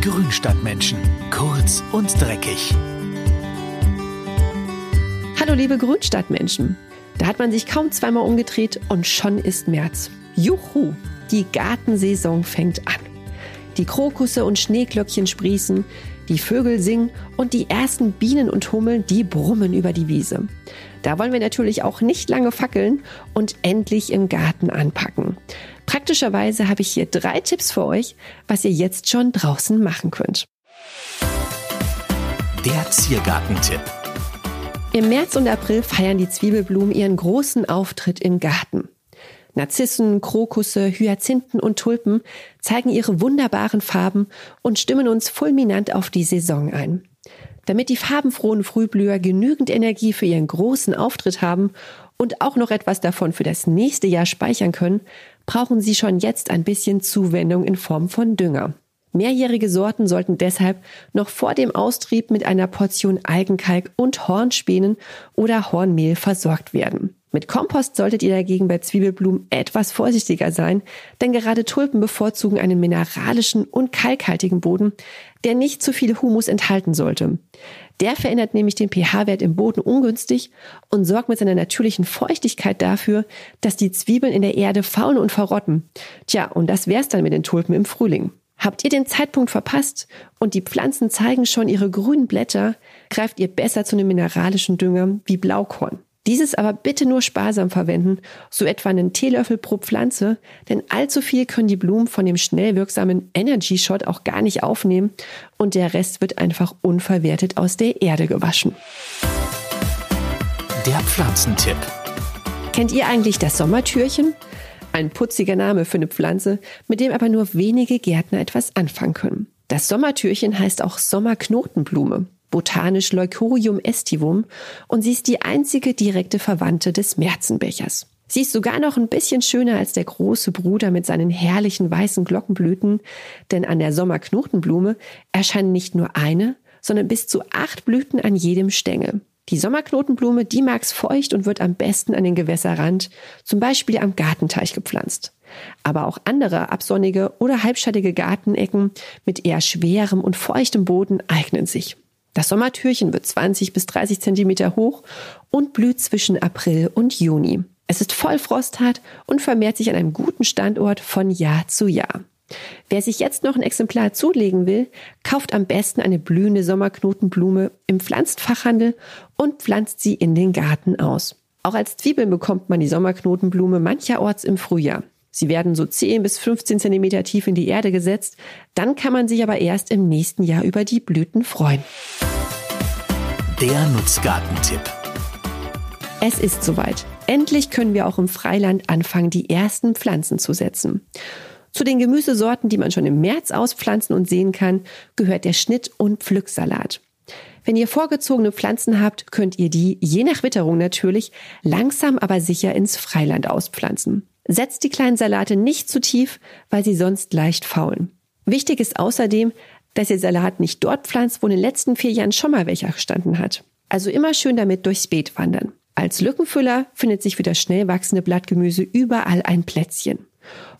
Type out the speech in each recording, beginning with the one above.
Grünstadtmenschen. Kurz und dreckig. Hallo liebe Grünstadtmenschen. Da hat man sich kaum zweimal umgedreht und schon ist März. Juhu, die Gartensaison fängt an. Die Krokusse und Schneeglöckchen sprießen, die Vögel singen und die ersten Bienen und Hummeln, die brummen über die Wiese. Da wollen wir natürlich auch nicht lange fackeln und endlich im Garten anpacken. Praktischerweise habe ich hier drei Tipps für euch, was ihr jetzt schon draußen machen könnt. Der Ziergartentipp. Im März und April feiern die Zwiebelblumen ihren großen Auftritt im Garten. Narzissen, Krokusse, Hyazinthen und Tulpen zeigen ihre wunderbaren Farben und stimmen uns fulminant auf die Saison ein. Damit die farbenfrohen Frühblüher genügend Energie für ihren großen Auftritt haben und auch noch etwas davon für das nächste Jahr speichern können, brauchen sie schon jetzt ein bisschen Zuwendung in Form von Dünger. Mehrjährige Sorten sollten deshalb noch vor dem Austrieb mit einer Portion Algenkalk und Hornspänen oder Hornmehl versorgt werden. Mit Kompost solltet ihr dagegen bei Zwiebelblumen etwas vorsichtiger sein, denn gerade Tulpen bevorzugen einen mineralischen und kalkhaltigen Boden, der nicht zu viel Humus enthalten sollte. Der verändert nämlich den pH-Wert im Boden ungünstig und sorgt mit seiner natürlichen Feuchtigkeit dafür, dass die Zwiebeln in der Erde faulen und verrotten. Tja, und das wär's dann mit den Tulpen im Frühling. Habt ihr den Zeitpunkt verpasst und die Pflanzen zeigen schon ihre grünen Blätter, greift ihr besser zu einem mineralischen Dünger wie Blaukorn. Dieses aber bitte nur sparsam verwenden, so etwa einen Teelöffel pro Pflanze, denn allzu viel können die Blumen von dem schnell wirksamen Energy Shot auch gar nicht aufnehmen und der Rest wird einfach unverwertet aus der Erde gewaschen. Der Pflanzentipp. Kennt ihr eigentlich das Sommertürchen? Ein putziger Name für eine Pflanze, mit dem aber nur wenige Gärtner etwas anfangen können. Das Sommertürchen heißt auch Sommerknotenblume botanisch Leucorium estivum und sie ist die einzige direkte Verwandte des Märzenbechers. Sie ist sogar noch ein bisschen schöner als der große Bruder mit seinen herrlichen weißen Glockenblüten, denn an der Sommerknotenblume erscheinen nicht nur eine, sondern bis zu acht Blüten an jedem Stängel. Die Sommerknotenblume, die mag's feucht und wird am besten an den Gewässerrand, zum Beispiel am Gartenteich gepflanzt. Aber auch andere absonnige oder halbschattige Gartenecken mit eher schwerem und feuchtem Boden eignen sich. Das Sommertürchen wird 20 bis 30 Zentimeter hoch und blüht zwischen April und Juni. Es ist voll frosthart und vermehrt sich an einem guten Standort von Jahr zu Jahr. Wer sich jetzt noch ein Exemplar zulegen will, kauft am besten eine blühende Sommerknotenblume im Pflanzfachhandel und pflanzt sie in den Garten aus. Auch als Zwiebeln bekommt man die Sommerknotenblume mancherorts im Frühjahr. Sie werden so 10 bis 15 Zentimeter tief in die Erde gesetzt. Dann kann man sich aber erst im nächsten Jahr über die Blüten freuen. Der Nutzgartentipp. Es ist soweit. Endlich können wir auch im Freiland anfangen, die ersten Pflanzen zu setzen. Zu den Gemüsesorten, die man schon im März auspflanzen und sehen kann, gehört der Schnitt- und Pflücksalat. Wenn ihr vorgezogene Pflanzen habt, könnt ihr die, je nach Witterung natürlich, langsam aber sicher ins Freiland auspflanzen. Setzt die kleinen Salate nicht zu tief, weil sie sonst leicht faulen. Wichtig ist außerdem, dass ihr Salat nicht dort pflanzt, wo in den letzten vier Jahren schon mal welcher gestanden hat. Also immer schön damit durchs Beet wandern. Als Lückenfüller findet sich für das schnell wachsende Blattgemüse überall ein Plätzchen.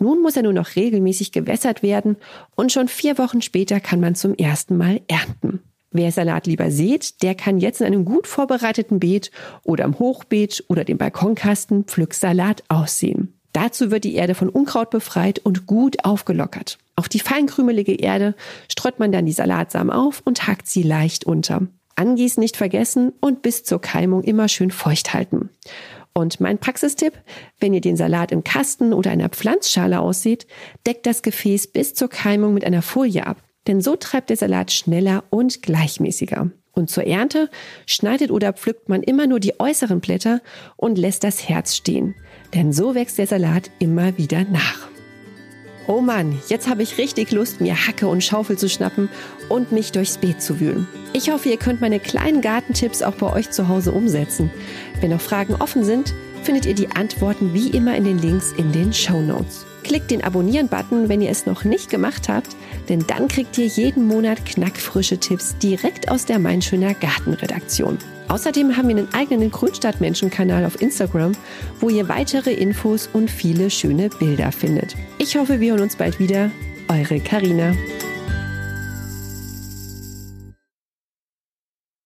Nun muss er nur noch regelmäßig gewässert werden und schon vier Wochen später kann man zum ersten Mal ernten. Wer Salat lieber sät, der kann jetzt in einem gut vorbereiteten Beet oder im Hochbeet oder dem Balkonkasten Pflücksalat aussehen. Dazu wird die Erde von Unkraut befreit und gut aufgelockert. Auf die feinkrümelige Erde streut man dann die Salatsamen auf und hackt sie leicht unter. Angießen nicht vergessen und bis zur Keimung immer schön feucht halten. Und mein Praxistipp, wenn ihr den Salat im Kasten oder einer Pflanzschale aussieht, deckt das Gefäß bis zur Keimung mit einer Folie ab. Denn so treibt der Salat schneller und gleichmäßiger. Und zur Ernte schneidet oder pflückt man immer nur die äußeren Blätter und lässt das Herz stehen. Denn so wächst der Salat immer wieder nach. Oh Mann, jetzt habe ich richtig Lust, mir Hacke und Schaufel zu schnappen und mich durchs Beet zu wühlen. Ich hoffe, ihr könnt meine kleinen Gartentipps auch bei euch zu Hause umsetzen. Wenn noch Fragen offen sind, findet ihr die Antworten wie immer in den Links in den Show Notes. Klickt den Abonnieren-Button, wenn ihr es noch nicht gemacht habt, denn dann kriegt ihr jeden Monat knackfrische Tipps direkt aus der Mein Schöner Gartenredaktion. Außerdem haben wir einen eigenen Grünstadtmenschen-Kanal auf Instagram, wo ihr weitere Infos und viele schöne Bilder findet. Ich hoffe, wir hören uns bald wieder. Eure Karina.